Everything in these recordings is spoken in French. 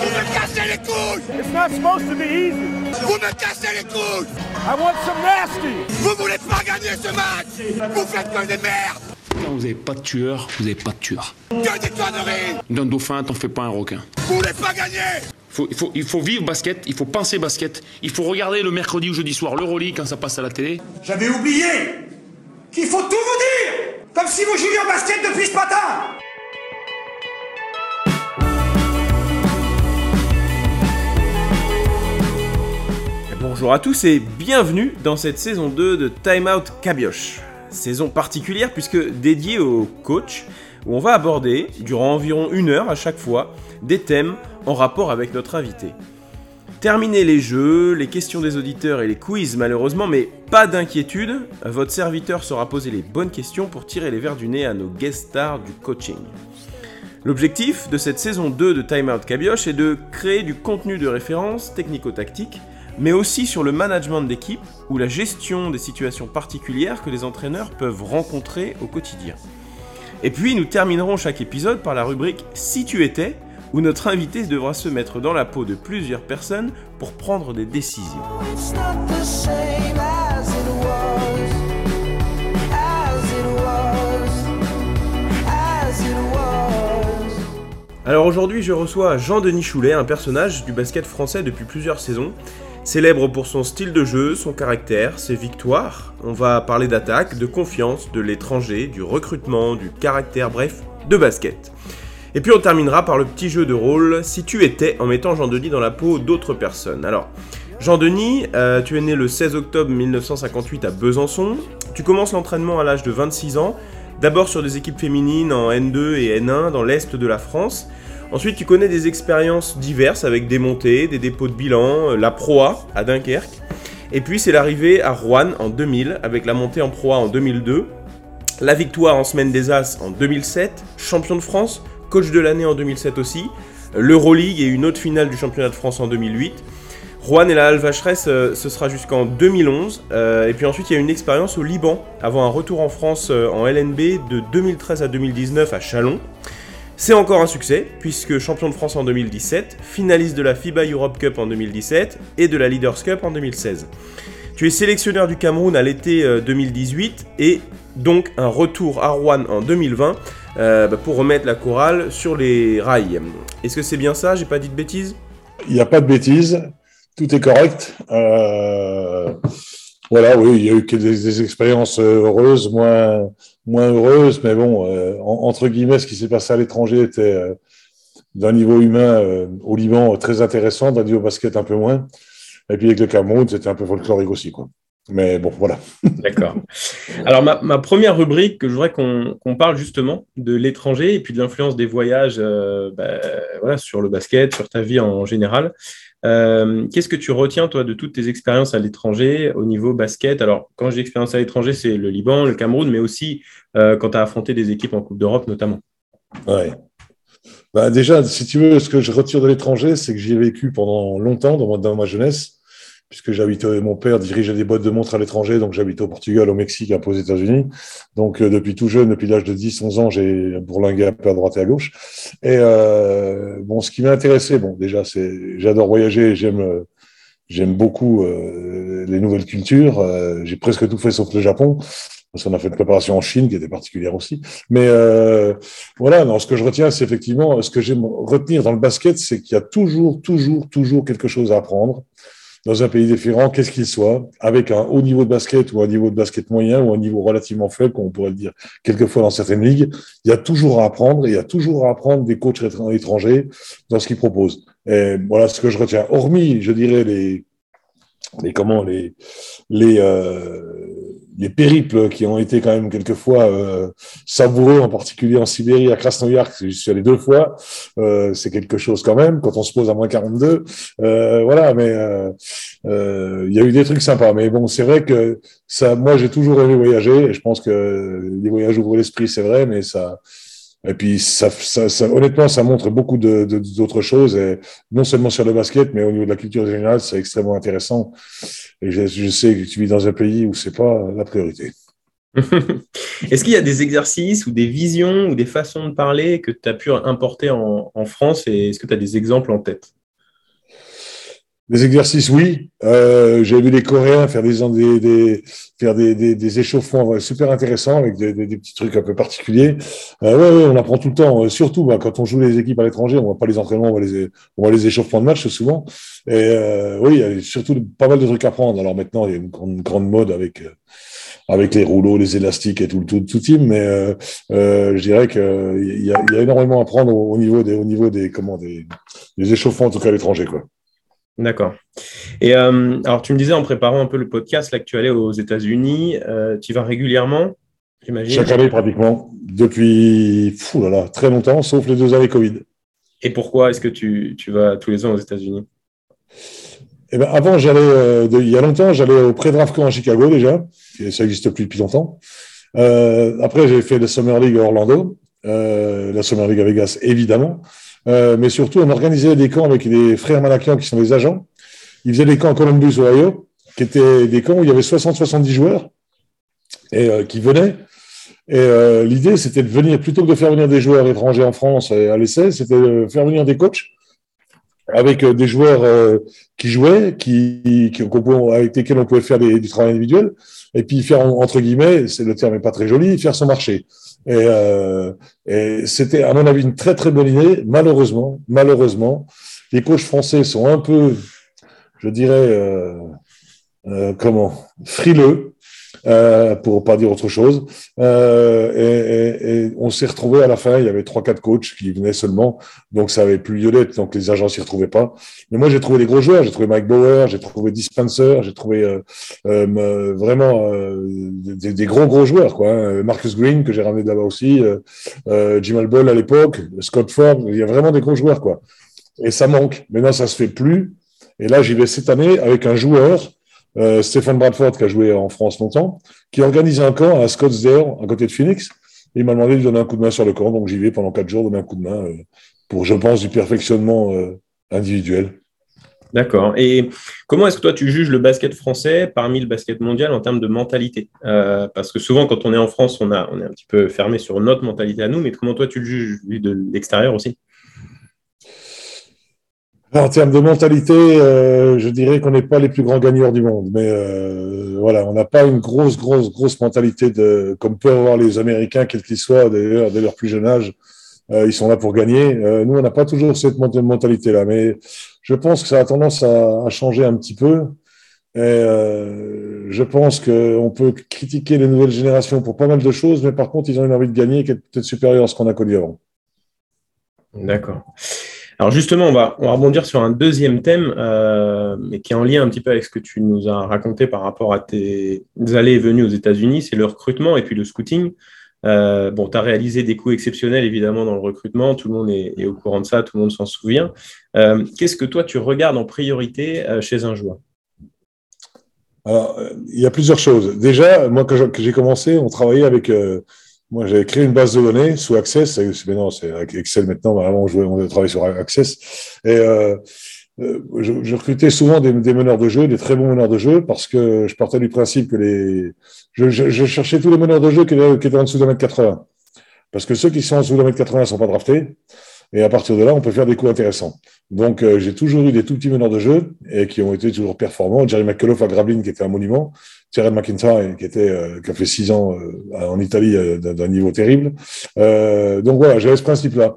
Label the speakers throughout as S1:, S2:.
S1: Vous me cassez les couilles
S2: It's not supposed to be easy.
S1: Vous me cassez les couilles
S2: I want some nasty.
S1: Vous voulez pas gagner ce match Vous faites que des merdes
S3: Quand vous n'avez pas de tueur, vous n'avez pas de tueur.
S1: Que des conneries
S3: D'un dauphin, t'en fais pas un requin.
S1: Vous voulez pas gagner
S3: Faut- il, faut, il faut vivre basket, il faut penser basket, il faut regarder le mercredi ou jeudi soir l'Euroleague quand ça passe à la télé.
S4: J'avais oublié qu'il faut tout vous dire Comme si vous jouiez au basket depuis ce matin
S5: Bonjour à tous et bienvenue dans cette saison 2 de Time Out Cabioche. Saison particulière puisque dédiée au coach, où on va aborder, durant environ une heure à chaque fois, des thèmes en rapport avec notre invité. Terminez les jeux, les questions des auditeurs et les quiz malheureusement, mais pas d'inquiétude, votre serviteur saura poser les bonnes questions pour tirer les verres du nez à nos guest stars du coaching. L'objectif de cette saison 2 de Time Out Cabioche est de créer du contenu de référence technico-tactique, mais aussi sur le management d'équipe ou la gestion des situations particulières que les entraîneurs peuvent rencontrer au quotidien. Et puis nous terminerons chaque épisode par la rubrique Si tu étais, où notre invité devra se mettre dans la peau de plusieurs personnes pour prendre des décisions. Alors aujourd'hui, je reçois Jean-Denis Choulet, un personnage du basket français depuis plusieurs saisons. Célèbre pour son style de jeu, son caractère, ses victoires. On va parler d'attaque, de confiance, de l'étranger, du recrutement, du caractère, bref, de basket. Et puis on terminera par le petit jeu de rôle Si tu étais en mettant Jean-Denis dans la peau d'autres personnes. Alors, Jean-Denis, euh, tu es né le 16 octobre 1958 à Besançon. Tu commences l'entraînement à l'âge de 26 ans, d'abord sur des équipes féminines en N2 et N1 dans l'est de la France. Ensuite, tu connais des expériences diverses avec des montées, des dépôts de bilan, euh, la Proa à Dunkerque. Et puis c'est l'arrivée à Rouen en 2000 avec la montée en Proa en 2002, la victoire en semaine des As en 2007, champion de France, coach de l'année en 2007 aussi, l'Euroleague et une autre finale du championnat de France en 2008. Rouen et la Halle Vacheresse, euh, ce sera jusqu'en 2011. euh, et puis ensuite, il y a une expérience au Liban, avant un retour en France euh, en LNB de 2013 à 2019 à Chalon. C'est encore un succès, puisque champion de France en 2017, finaliste de la FIBA Europe Cup en 2017 et de la Leaders Cup en 2016. Tu es sélectionneur du Cameroun à l'été euh, 2018 et donc un retour à Rouen en 2020 euh, bah, pour remettre la chorale sur les rails. Est-ce que c'est bien ça? J'ai pas dit de bêtises?
S6: Il n'y a pas de bêtises, tout est correct. Euh, voilà, oui, il y a eu des, des expériences euh, heureuses, moins, moins heureuses, mais bon, euh, en- entre guillemets, ce qui s'est passé à l'étranger était euh, d'un niveau humain euh, au Liban très intéressant, d'un niveau basket un peu moins. Et puis avec le Cameroun, c'était un peu folklorique aussi, quoi. Mais bon, voilà.
S5: D'accord. Alors, ma, ma première rubrique, que je voudrais qu'on parle justement de l'étranger et puis de l'influence des voyages bah, voilà, sur le basket, sur ta vie en général. Euh, Qu'est-ce que tu retiens, toi, de toutes tes expériences à l'étranger au niveau basket? Alors, quand j'ai expérience à l'étranger, c'est le Liban, le Cameroun, mais aussi euh, quand tu as affronté des équipes en Coupe d'Europe, notamment.
S6: Ouais. Bah, déjà, si tu veux, ce que je retire de l'étranger, c'est que j'y ai vécu pendant longtemps dans ma, dans ma jeunesse, puisque j'habitais, mon père dirigeait des boîtes de montres à l'étranger, donc j'habitais au Portugal, au Mexique, un peu aux États-Unis. Donc, euh, depuis tout jeune, depuis l'âge de 10, 11 ans, j'ai bourlingué un peu à droite et à gauche. Et euh, bon, ce qui m'a intéressé, bon, déjà, c'est, j'adore voyager, j'aime, euh, j'aime beaucoup euh, les nouvelles cultures. Euh, j'ai presque tout fait sauf le Japon. Parce qu'on a fait une préparation en Chine qui était particulière aussi. Mais euh, voilà, non, ce que je retiens, c'est effectivement, ce que j'aime retenir dans le basket, c'est qu'il y a toujours, toujours, toujours quelque chose à apprendre dans un pays différent, qu'est-ce qu'il soit, avec un haut niveau de basket ou un niveau de basket moyen ou un niveau relativement faible, comme on pourrait le dire quelquefois dans certaines ligues, il y a toujours à apprendre et il y a toujours à apprendre des coachs étr- étrangers dans ce qu'ils proposent. Voilà ce que je retiens. Hormis, je dirais, les, les comment, les, les, euh, les périples qui ont été quand même quelquefois euh, savoureux, en particulier en Sibérie, à Krasnoyarsk, j'y suis allé deux fois, euh, c'est quelque chose quand même, quand on se pose à moins 42, euh, voilà, mais euh, euh, il y a eu des trucs sympas, mais bon, c'est vrai que ça, moi j'ai toujours aimé voyager, et je pense que les voyages ouvrent l'esprit, c'est vrai, mais ça, et puis ça, honnêtement, ça montre beaucoup d'autres choses, et non seulement sur le basket, mais au niveau de la culture générale, c'est extrêmement intéressant. Et je, je sais que tu vis dans un pays où c'est pas la priorité.
S5: Est-ce qu'il y a des exercices ou des visions ou des façons de parler que tu as pu importer en, en France et est-ce que tu as des exemples en tête?
S6: Des exercices, oui. Euh, J'ai vu les Coréens faire des, des, des faire des, des, des échauffements super intéressants avec des, des, petits trucs un peu particuliers. Euh, ouais, ouais, on apprend tout le temps. Euh, surtout bah, quand on joue les équipes à l'étranger, on voit pas les entraînements, on voit les, on voit les échauffements de match souvent. Et euh, oui, il y a surtout pas mal de trucs à prendre. Alors maintenant, il y a une grande, grande mode avec euh, avec les rouleaux, les élastiques et tout le tout, tout team. Mais euh, euh, je dirais qu'il y y a énormément à prendre au, au, niveau des au niveau des comment des, des échauffements en tout cas à l'étranger quoi.
S5: D'accord. Et euh, alors, tu me disais en préparant un peu le podcast, là, que tu allais aux États-Unis, euh, tu y vas régulièrement, j'imagine?
S6: Chaque année, pratiquement, depuis fou là là, très longtemps, sauf les deux années Covid.
S5: Et pourquoi est-ce que tu, tu, vas tous les ans aux États-Unis?
S6: Eh ben, Avant, j'allais, euh, il y a longtemps, j'allais au pré-draft camp à Chicago déjà, et ça n'existe plus depuis longtemps. Après, j'ai fait la Summer League à Orlando, la Summer League à Vegas, évidemment. Euh, mais surtout, on organisait des camps avec les frères Malakian qui sont des agents. Ils faisaient des camps à Columbus, Ohio, qui étaient des camps où il y avait 60-70 joueurs et euh, qui venaient. Et euh, l'idée, c'était de venir, plutôt que de faire venir des joueurs étrangers en France à l'essai, c'était de faire venir des coachs avec des joueurs qui jouaient, avec lesquels on pouvait faire des, du travail individuel, et puis faire, entre guillemets, c'est le terme n'est pas très joli, faire son marché. Et, euh, et c'était, à mon avis, une très très bonne idée. Malheureusement, malheureusement, les coachs français sont un peu, je dirais, euh, euh, comment, frileux, euh, pour pas dire autre chose. Euh, et, et, on s'est retrouvé à la fin, il y avait trois, quatre coachs qui venaient seulement, donc ça avait plus lieu donc les agents s'y retrouvaient pas. Mais moi, j'ai trouvé des gros joueurs, j'ai trouvé Mike Bauer, j'ai trouvé Dispenser, j'ai trouvé euh, euh, vraiment euh, des, des, gros gros joueurs, quoi. Hein. Marcus Green que j'ai ramené de là-bas aussi, Jim Albol à l'époque, Scott Ford, il y a vraiment des gros joueurs, quoi. Et ça manque. Maintenant, ça se fait plus. Et là, j'y vais cette année avec un joueur euh, Stéphane Bradford, qui a joué en France longtemps, qui organise un camp à Scottsdale, à côté de Phoenix. Et il m'a demandé de donner un coup de main sur le camp, donc j'y vais pendant quatre jours donner un coup de main euh, pour, je pense, du perfectionnement euh, individuel.
S5: D'accord. Et comment est-ce que toi tu juges le basket français parmi le basket mondial en termes de mentalité? Parce que souvent, quand on est en France, on, a, on est un petit peu fermé sur notre mentalité à nous, mais comment toi tu le juges de l'extérieur aussi?
S6: En termes de mentalité, euh, je dirais qu'on n'est pas les plus grands gagneurs du monde, mais euh, voilà, on n'a pas une grosse, grosse, grosse mentalité de comme peuvent avoir les Américains, quels qu'ils soient, d'ailleurs, dès leur plus jeune âge, euh, ils sont là pour gagner. Euh, nous, on n'a pas toujours cette mentalité-là, mais je pense que ça a tendance à, à changer un petit peu. Et euh, je pense qu'on peut critiquer les nouvelles générations pour pas mal de choses, mais par contre, ils ont une envie de gagner qui est peut-être supérieure à ce qu'on a connu avant.
S5: D'accord. Alors justement, on va, on rebondir sur un deuxième thème, euh, mais qui est en lien un petit peu avec ce que tu nous as raconté par rapport à tes allées et venues aux États-Unis, c'est le recrutement et puis le scouting. Euh, bon, tu as réalisé des coups exceptionnels évidemment dans le recrutement, tout le monde est, au courant de ça, tout le monde s'en souvient. Euh, Qu'est-ce que toi tu regardes en priorité chez un joueur?
S6: Alors, il y a plusieurs choses. Déjà, moi, quand j'ai commencé, on travaillait avec moi, j'avais créé une base de données sous Access. Mais non, c'est Excel maintenant. Avant, on, jouait, on travaillait sur Access. Et euh, je, je, recrutais souvent des, des, meneurs de jeu, des très bons meneurs de jeu, parce que je partais du principe que les. Je, je, je cherchais tous les meneurs de jeu qui, étaient en dessous de 1m80. Parce que ceux qui sont en dessous de 1m80 ne sont pas draftés. Et à partir de là, on peut faire des coups intéressants. Donc, euh, j'ai toujours eu des tout petits meneurs de jeu et qui ont été toujours performants. Jerry McCullough à Gravelines, qui était un monument. Thierry McIntyre, qui, était, euh, qui a fait six ans euh, en Italie euh, d'un niveau terrible. Euh, donc voilà, j'avais ce principe-là.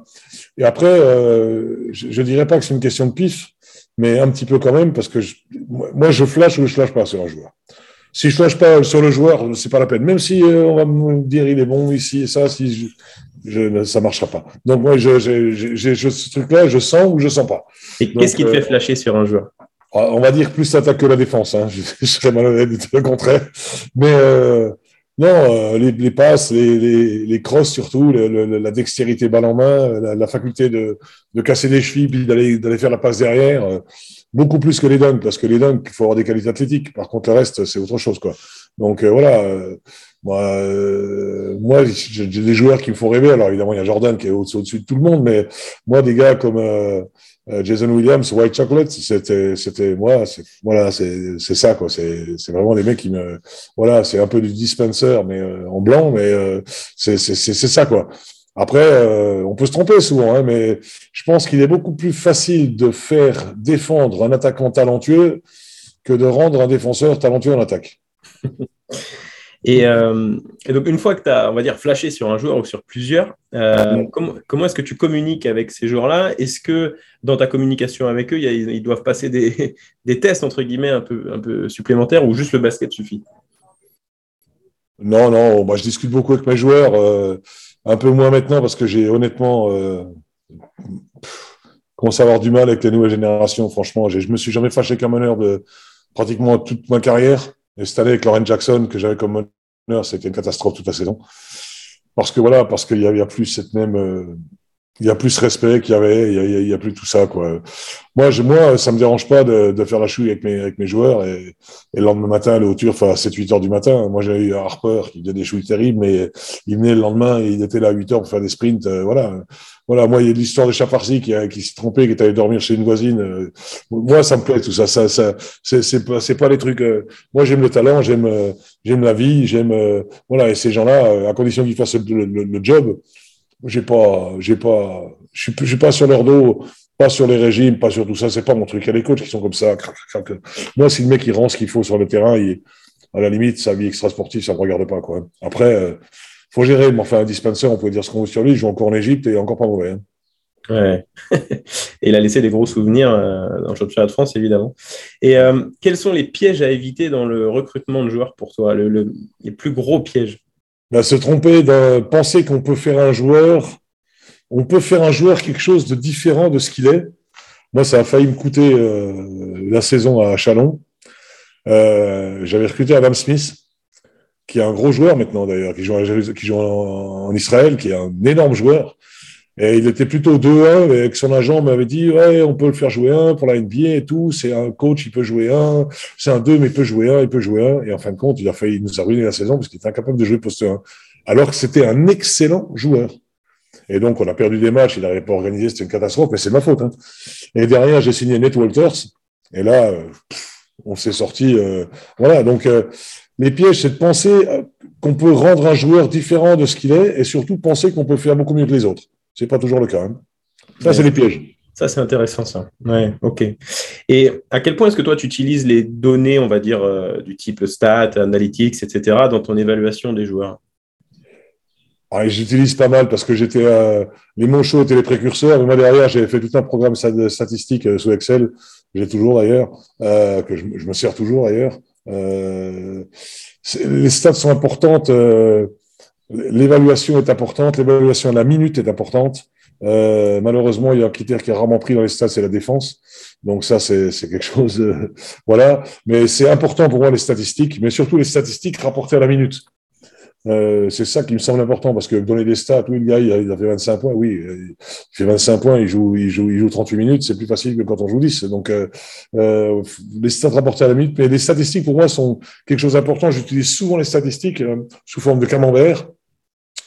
S6: Et après, euh, je, je dirais pas que c'est une question de pif, mais un petit peu quand même, parce que je, moi, je flash ou je flash pas sur un joueur. Si je flash pas sur le joueur, c'est pas la peine. Même si on va me dire il est bon ici et ça, si je, je, ça marchera pas. Donc moi, j'ai ce truc-là, je sens ou je sens pas.
S5: Et qu'est-ce qui te fait flasher sur un joueur?
S6: On va dire plus l'attaque que la défense. Hein. Je, serais malhonnête de le contraire. Mais euh, non, euh, les, passes, les, les, crosses surtout, la dextérité balle en main, la, faculté de, casser les chevilles puis d'aller faire la passe derrière, euh, beaucoup plus que les dunks, parce que les dunks, il faut avoir des qualités athlétiques. Par contre, le reste, c'est autre chose. quoi. Donc voilà, moi, j'ai des joueurs qui me font rêver. Alors évidemment, il y a Jordan qui est au-dessus au de tout le monde, mais moi, des gars comme Jason Williams, White Chocolate, c'était, c'était moi, c'est, voilà, c'est, c'est ça quoi. C'est, c'est vraiment des mecs qui me, voilà, c'est un peu du dispenser mais euh, en blanc, mais euh, c'est, c'est, c'est, c'est ça quoi. Après, euh, on peut se tromper souvent, hein, mais je pense qu'il est beaucoup plus facile de faire défendre un attaquant talentueux que de rendre un défenseur talentueux en attaque.
S5: Et, euh, et donc, une fois que tu as, on va dire, flashé sur un joueur ou sur plusieurs, euh, comment, comment est-ce que tu communiques avec ces joueurs-là? Est-ce que dans ta communication avec eux, il y a- ils doivent passer des, des tests, entre guillemets, un peu, un peu supplémentaires ou juste le basket suffit?
S6: Non, non, moi je discute beaucoup avec mes joueurs, euh, un peu moins maintenant parce que j'ai honnêtement pff, commencé à avoir du mal avec les nouvelles générations. Franchement, je me suis jamais fâché comme meneur de pratiquement toute ma carrière. Et cette année avec Lauren Jackson que j'avais comme meneur, c'était une catastrophe toute la saison. Parce que voilà, parce qu'il y a, a plus cette même, euh, il y a plus respect qu'il y avait, il y a, a- plus tout ça quoi. Moi, je, moi, ça me dérange pas de, de faire la chouille avec mes, avec mes joueurs et, et le lendemain matin, aller au turf à 7-8 heures du matin. Moi, j'ai eu Harper qui faisait des chouilles terribles, mais il venait le lendemain et il était là à 8 heures pour faire des sprints. euh, voilà. Voilà. Moi, il y a l'histoire de Chafarsi qui, qui s'est trompé, qui est allé dormir chez une voisine. euh, moi, ça me plaît tout ça. Ça, ça, c'est, pas, pas les trucs. euh, moi, j'aime le talent, j'aime, euh, j'aime la vie, j'aime, euh, voilà. Et ces gens-là, à condition qu'ils fassent le, le- le job, j'ai pas, j'ai pas, je suis, pas sur leur dos, pas sur les régimes, pas sur tout ça. C'est pas mon truc. Il y a des coachs qui sont comme ça. Moi, si le mec il rend ce qu'il faut sur le terrain, à la limite, sa vie extra-sportive, ça me regarde pas quoi. Après, euh, faut gérer. Mais enfin, un dispenser, on peut dire ce qu'on veut sur lui. Il joue encore en Égypte et encore pas mauvais. hein.
S5: Ouais. Et il a laissé des gros souvenirs euh, dans le championnat de France, évidemment. Et euh, quels sont les pièges à éviter dans le recrutement de joueurs pour toi? Le, le- Les plus gros pièges
S6: Se tromper, de penser qu'on peut faire un joueur, on peut faire un joueur quelque chose de différent de ce qu'il est. Moi, ça a failli me coûter euh, la saison à Chalon. Euh, J'avais recruté Adam Smith, qui est un gros joueur maintenant d'ailleurs, qui joue, en Israël, qui est un énorme joueur. Et il était plutôt 2-1, et avec son agent m'avait dit Ouais, on peut le faire jouer un pour la NBA et tout. C'est un coach, il peut jouer un. C'est un 2, mais il peut jouer un, il peut jouer un. Et en fin de compte, il a failli il nous a ruiné la saison parce qu'il était incapable de jouer poste 1. Alors que c'était un excellent joueur. Et donc, on a perdu des matchs, il n'avait pas organisé, c'était une catastrophe, mais c'est ma faute. hein. Et derrière, j'ai signé Nate Walters. Et là, euh, on s'est sorti. euh, voilà, donc euh, les pièges, c'est de penser euh, qu'on peut rendre un joueur différent de ce qu'il est et surtout penser qu'on peut faire beaucoup mieux que les autres. C'est pas toujours le cas. hein. Ça, c'est les pièges.
S5: Ça, c'est intéressant, ça. Ouais, ok. Et à quel point est-ce que toi, tu utilises les données, on va dire, euh, du type stats, analytics, etc., dans ton évaluation des joueurs?
S6: Ouais, J'utilise pas mal parce que j'étais euh, les mots chauds étaient les précurseurs. Moi derrière, j'ai fait tout un programme sta- statistique euh, sous Excel. J'ai toujours d'ailleurs euh, que je, je me sers toujours d'ailleurs. Les stats sont importantes. L'évaluation est importante. L'évaluation à la minute est importante. Euh, malheureusement, il y a un critère qui est rarement pris dans les stats, c'est la défense. Donc ça, c'est quelque chose. euh, voilà. Mais c'est important pour moi les statistiques, mais surtout les statistiques rapportées à la minute. Euh, c'est ça qui me semble important parce que donner des stats, oui, le gars, il a, fait 25 points, oui, il fait 25 points, il joue, il joue, il joue 38 minutes, c'est plus facile que quand on joue 10. Donc, les stats rapportés à la minute, mais les statistiques pour moi sont quelque chose d'important. J'utilise souvent les statistiques sous forme de camembert,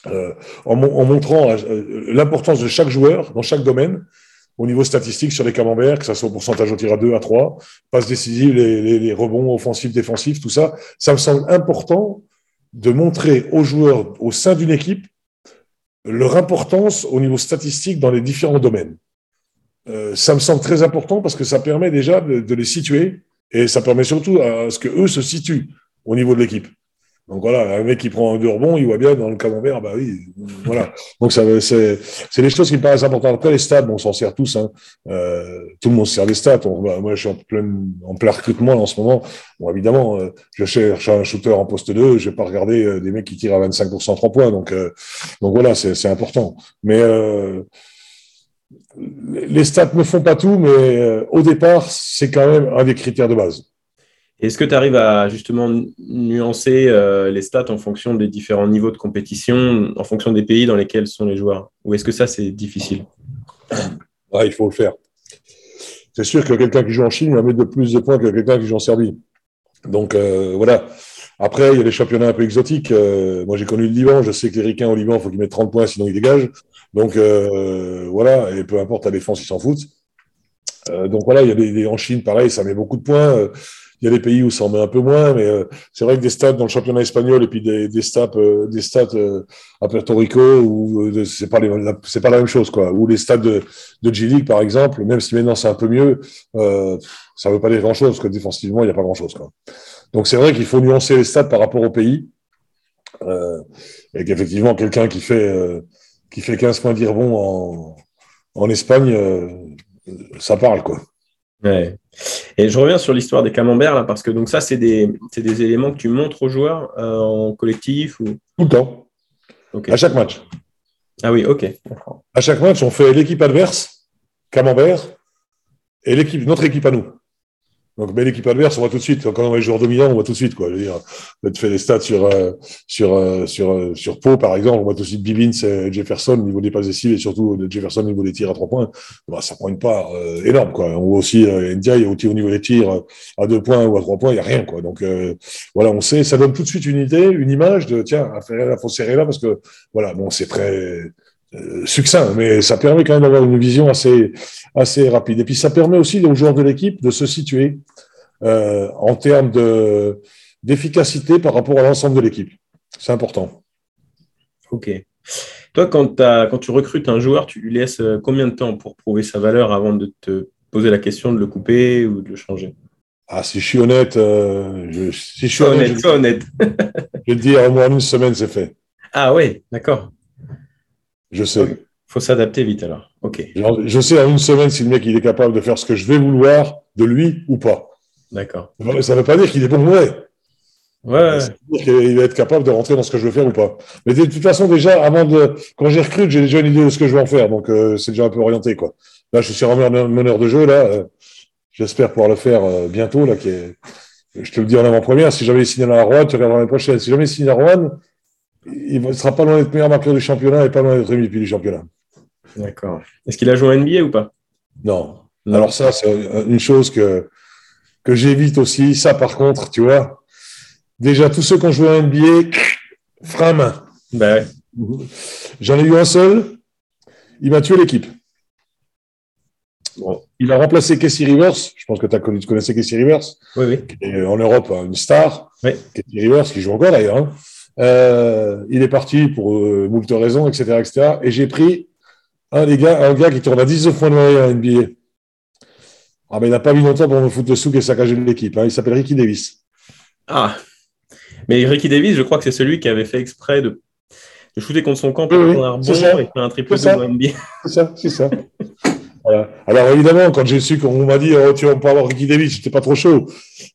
S6: euh, en, mon- en montrant euh, l'importance de chaque joueur dans chaque domaine au niveau statistique sur les camemberts, que ce soit au pourcentage au tir à 2, à 3, passes décisives, les, rebonds offensifs, défensifs, tout ça. Ça me semble important de montrer aux joueurs au sein d'une équipe leur importance au niveau statistique dans les différents domaines. Euh, ça me semble très important parce que ça permet déjà de, les situer et ça permet surtout à ce que eux se situent au niveau de l'équipe. Donc voilà, un mec qui prend deux rebonds, il voit bien dans le camembert, bah oui, voilà. Donc ça, c'est, c'est des choses qui me paraissent importantes. Après les stats, bon, on s'en sert tous. Hein. Euh, tout le monde se sert des stats. Moi, je suis en plein, en plein recrutement en ce moment. Bon, évidemment, euh, je cherche un shooter en poste 2, je vais pas regarder euh, des mecs qui tirent à 25% 3 points. Donc, euh, donc voilà, c'est, c'est important. Mais euh, les stats ne font pas tout, mais au départ, c'est quand même un des critères de base.
S5: Est-ce que tu arrives à justement nuancer euh, les stats en fonction des différents niveaux de compétition, en fonction des pays dans lesquels sont les joueurs? Ou est-ce que ça, c'est difficile?
S6: Ouais, il faut le faire. C'est sûr que quelqu'un qui joue en Chine va mettre de plus de points que quelqu'un qui joue en Serbie. Donc euh, voilà. Après, il y a des championnats un peu exotiques. Euh, moi, j'ai connu le Liban. Je sais que les Ricains au Liban, il faut qu'ils mettent 30 points, sinon ils dégagent. Donc voilà. Et peu importe la défense, ils s'en foutent. Donc voilà, il y a des, des- en Chine, pareil, ça met beaucoup de points. Il y a des pays où ça en met un peu moins, mais euh, c'est vrai que des stades dans le championnat espagnol et puis des, des stades, euh, des stades euh, à Puerto Rico, où euh, c'est pas c'est pas la même chose, quoi. Ou les stades de, de G League, par exemple, même si maintenant c'est un peu mieux, euh, ça veut pas dire grand chose, parce que défensivement, il n'y a pas grand chose, quoi. Donc c'est vrai qu'il faut nuancer les stades par rapport au pays. Euh, et qu'effectivement, quelqu'un qui fait, qui fait 15 points d'Irbon en, en Espagne, ça parle, quoi.
S5: Ouais. Et je reviens sur l'histoire des camemberts, là, parce que donc ça, c'est des, c'est des éléments que tu montres aux joueurs euh, en collectif ou...
S6: Tout le temps,
S5: Ok.
S6: à chaque match.
S5: Ah oui, ok.
S6: À chaque match, on fait l'équipe adverse, Camembert, et l'équipe, notre équipe à nous. Donc, mais l'équipe adverse, on voit tout de suite. Quand on va les joueurs dominants, on voit tout de suite, quoi. Je veux dire, tu fais des stats sur, euh, sur, euh, sur, euh, sur Pau, par exemple, on voit tout de suite Bivins et Jefferson au niveau des passes décisives et surtout de Jefferson au niveau des tirs à trois points. Bah, ça prend une part euh, énorme, quoi. On voit aussi euh, Ndiaye au niveau des tirs euh, à deux points ou à trois points, il n'y a rien, quoi. Donc, euh, voilà, on sait, ça donne tout de suite une idée, une image de, tiens, à faire la là parce que, voilà, bon, c'est très, euh, succinct, mais ça permet quand même d'avoir une vision assez, assez rapide. Et puis ça permet aussi aux joueurs de l'équipe de se situer euh, en termes de d'efficacité par rapport à l'ensemble de l'équipe. C'est important.
S5: Ok. Toi, quand, tu recrutes un joueur, tu lui laisses euh, combien de temps pour prouver sa valeur avant de te poser la question de le couper ou de le changer?
S6: Ah, si je suis honnête, euh, je, si je suis honnête,
S5: honnête, sois honnête.
S6: je vais te dire, au moins une semaine, c'est fait.
S5: Ah ouais, d'accord.
S6: Je sais.
S5: faut s'adapter vite alors. Ok,
S6: Genre, Je sais en une semaine si le mec il est capable de faire ce que je vais vouloir de lui ou pas.
S5: d'accord.
S6: Ça ne veut pas dire qu'il est bon ou mauvais.
S5: Ouais,
S6: Ça veut dire qu'il va être capable de rentrer dans ce que je veux faire ou pas. Mais de toute façon, déjà, avant de, quand j'ai recrute, j'ai déjà une idée de ce que je vais en faire. Donc, euh, c'est déjà un peu orienté, quoi. Là, je suis en meneur meneur de jeu, là. euh, J'espère pouvoir le faire euh, bientôt, là, qui est, je te le dis en avant-première. Si jamais il signe à Rouen, tu regarderas l'année prochaine. Si jamais il signe à Rouen, il ne sera pas loin d'être meilleur marqueur du championnat et pas loin d'être MVP du championnat.
S5: d'accord. Est-ce qu'il a joué en NBA ou pas?
S6: Non.
S5: Non.
S6: Alors ça, c'est une chose que, que j'évite aussi. Ça, par contre, tu vois, déjà, tous ceux qui ont joué en NBA, frein à main.
S5: Ouais.
S6: J'en ai eu un seul. Il m'a tué l'équipe.
S5: Bon.
S6: Il a remplacé Casey Rivers. Je pense que as connu, tu connaissais Casey Rivers.
S5: Oui, oui.
S6: qui est en Europe une star.
S5: Oui.
S6: Casey Rivers, qui joue encore d'ailleurs. Euh, il est parti pour euh, moult raisons, etc., etc. Et j'ai pris un des gars, un gars qui tourne à 19 points de moyenne en NBA. Ah, mais il n'a pas mis longtemps pour me foutre le souk et saccager l'équipe. hein. Il s'appelle Ricky Davis.
S5: Ah Mais Ricky Davis, je crois que c'est celui qui avait fait exprès de, de shooter contre son camp pour
S6: oui,
S5: prendre un
S6: ça.
S5: et faire un triple double NBA.
S6: C'est ça, c'est ça. Alors évidemment, quand j'ai su qu'on m'a dit tu vas pas avoir Ricky Davis, j'étais pas trop chaud.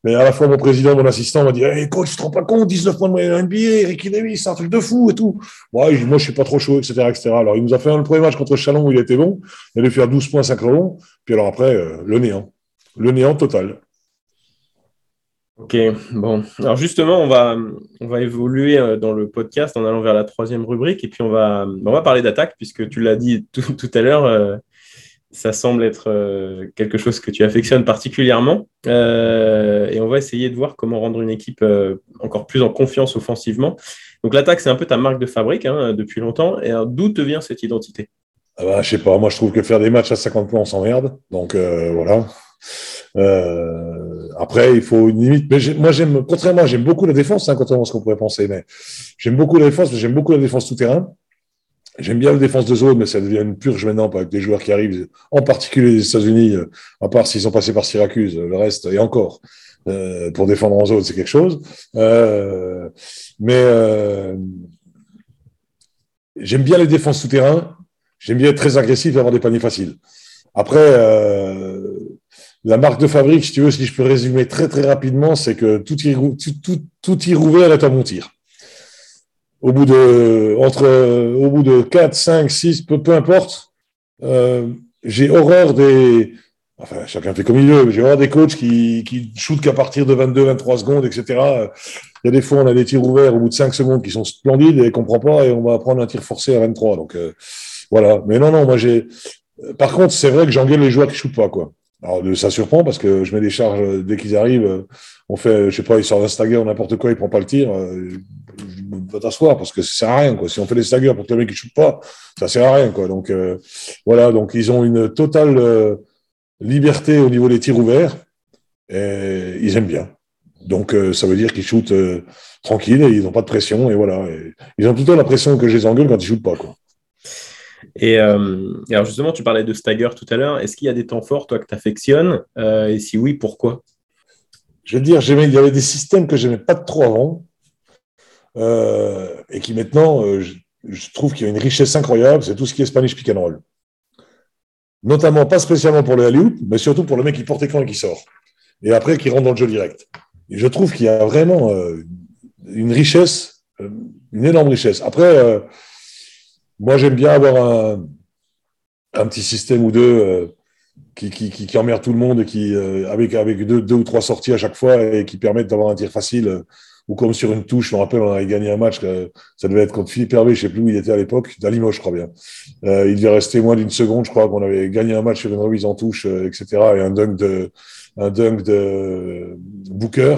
S6: Mais à la fois mon président, mon assistant m'a dit hey, coach, tu te rends pas compte, 19 points de moyenne en NBA, Ricky Davis, c'est un truc de fou et tout. Moi je suis pas trop chaud, etc., etc. Alors il nous a fait le premier match contre Chalon où il était bon, il a dû faire 12 points, 5 rebonds. Puis alors après, euh, le néant, le néant total.
S5: Ok, bon. Alors justement, on va, on va évoluer euh, dans le podcast en allant vers la troisième rubrique et puis on va, on va parler d'attaque puisque tu l'as dit tout, tout à l'heure, euh, ça semble être euh, quelque chose que tu affectionnes particulièrement Euh, et on va essayer de voir comment rendre une équipe euh, encore plus en confiance offensivement. Donc l'attaque, c'est un peu ta marque de fabrique hein, depuis longtemps. Et d'où te vient cette identité?
S6: Ah bah, je sais pas, moi je trouve que faire des matchs à 50 points, on s'emmerde. Donc voilà. Après, il faut une limite. Mais moi, j'aime, contrairement, j'aime beaucoup la défense, hein, contrairement à ce qu'on pourrait penser. Mais j'aime beaucoup la défense, mais j'aime beaucoup la défense tout terrain. J'aime bien la défense de zone, mais ça devient une purge maintenant avec des joueurs qui arrivent, en particulier les États-Unis, euh, à part s'ils sont passés par Syracuse, le reste, et encore, euh, pour défendre en zone, c'est quelque chose. Euh, mais euh, j'aime bien les défenses tout terrain. J'aime bien être très agressif et avoir des paniers faciles. Après, euh, la marque de fabrique, si tu veux, si je peux résumer très très rapidement, c'est que tout tir, tout, tout, tout tir ouvert est à mon tir. Au bout de, entre, au bout de 4, 5, 6, peu, peu importe, euh, j'ai horreur des, enfin, chacun fait comme il veut, mais j'ai horreur des coachs qui, qui shootent qu'à partir de 22, 23 secondes, etc. Il y a des fois, on a des tirs ouverts au bout de 5 secondes qui sont splendides et qu'on prend pas et on va prendre un tir forcé à 23. Donc, euh, voilà. Mais non, non, moi, j'ai, par contre, c'est vrai que j'engueule les joueurs qui shootent pas, quoi. Alors, ça surprend parce que je mets des charges euh, dès qu'ils arrivent. euh, On fait, je sais pas, ils sortent un stagger ou n'importe quoi, ils prend pas le tir. euh, Va t'asseoir parce que ça sert à rien, quoi. Si on fait des staggers pour que le mec ne shoot pas, ça sert à rien, quoi. Donc, euh, voilà. Donc, ils ont une totale, euh, liberté au niveau des tirs ouverts. Et ils aiment bien. Donc, euh, ça veut dire qu'ils shootent euh, tranquille et ils n'ont pas de pression. Et voilà. Ils ont temps la pression que je les engueule quand ils shootent pas. Quoi.
S5: Et euh, alors justement, tu parlais de stagger tout à l'heure. Est-ce qu'il y a des temps forts, toi, que tu affectionnes Euh, Et si oui, pourquoi?
S6: Je veux dire, il y avait des systèmes que j'aimais pas trop avant. euh, et qui maintenant, je, trouve qu'il y a une richesse incroyable. C'est tout ce qui est Spanish pick. Notamment, pas spécialement pour le alley mais surtout pour le mec qui porte écran et qui sort. Et après, qui rentre dans le jeu direct. Et je trouve qu'il y a vraiment une richesse, une énorme richesse. Après, moi, j'aime bien avoir un, petit système ou deux euh, qui, emmerde tout le monde et qui, euh, avec, avec deux, ou trois sorties à chaque fois et qui permettent d'avoir un tir facile. euh, ou comme sur une touche, je me rappelle, on avait gagné un match, ça devait être contre Philippe Hervé, je sais plus où il était à l'époque, Limoges, je crois bien. Il devait rester moins d'une seconde, je crois qu'on avait gagné un match sur une remise en touche, etc. Et un dunk de, un dunk de Booker.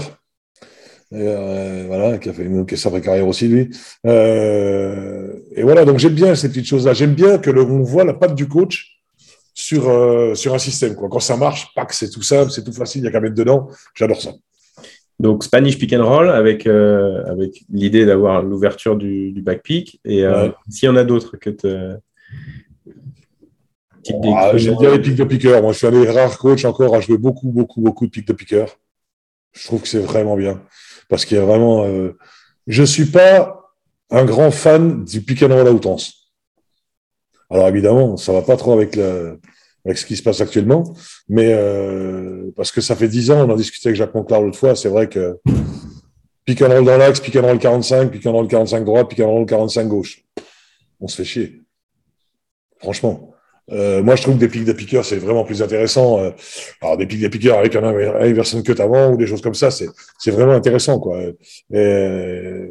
S6: Euh, voilà, qui a fait une qui a sa vraie carrière aussi, lui. Euh, et voilà, donc j'aime bien ces petites choses-là. J'aime bien que le, on voit la patte du coach sur, euh, sur un système. Quoi. Quand ça marche, pack, c'est tout simple, c'est tout facile, il n'y a qu'à mettre dedans. J'adore ça.
S5: Donc Spanish pick and roll avec, avec l'idée d'avoir l'ouverture du, du back pick. Et
S6: Ouais.
S5: s'il y en a d'autres que des-
S6: Ah, J'aime bien les pics de piqueur. Moi, je suis un des rares coachs encore à jouer beaucoup, beaucoup, beaucoup de pics de piqueur. Je trouve que c'est vraiment bien. Parce qu'il y a vraiment. Euh... Je suis pas un grand fan du pick and roll à outrance. Alors évidemment, ça va pas trop avec, avec ce qui se passe actuellement, mais euh... parce que ça fait 10 ans, on en discutait avec Jacques Monclar l'autre fois, c'est vrai que pick and roll dans l'axe, pick and roll 45, pick and roll 45 droite, pick and roll 45 gauche. On se fait chier. Franchement. Euh, moi, je trouve que des pics de piqueurs, c'est vraiment plus intéressant. Euh, alors, des pics de piqueurs avec un inversion cut avant ou des choses comme ça, c'est vraiment intéressant. Quoi. Euh,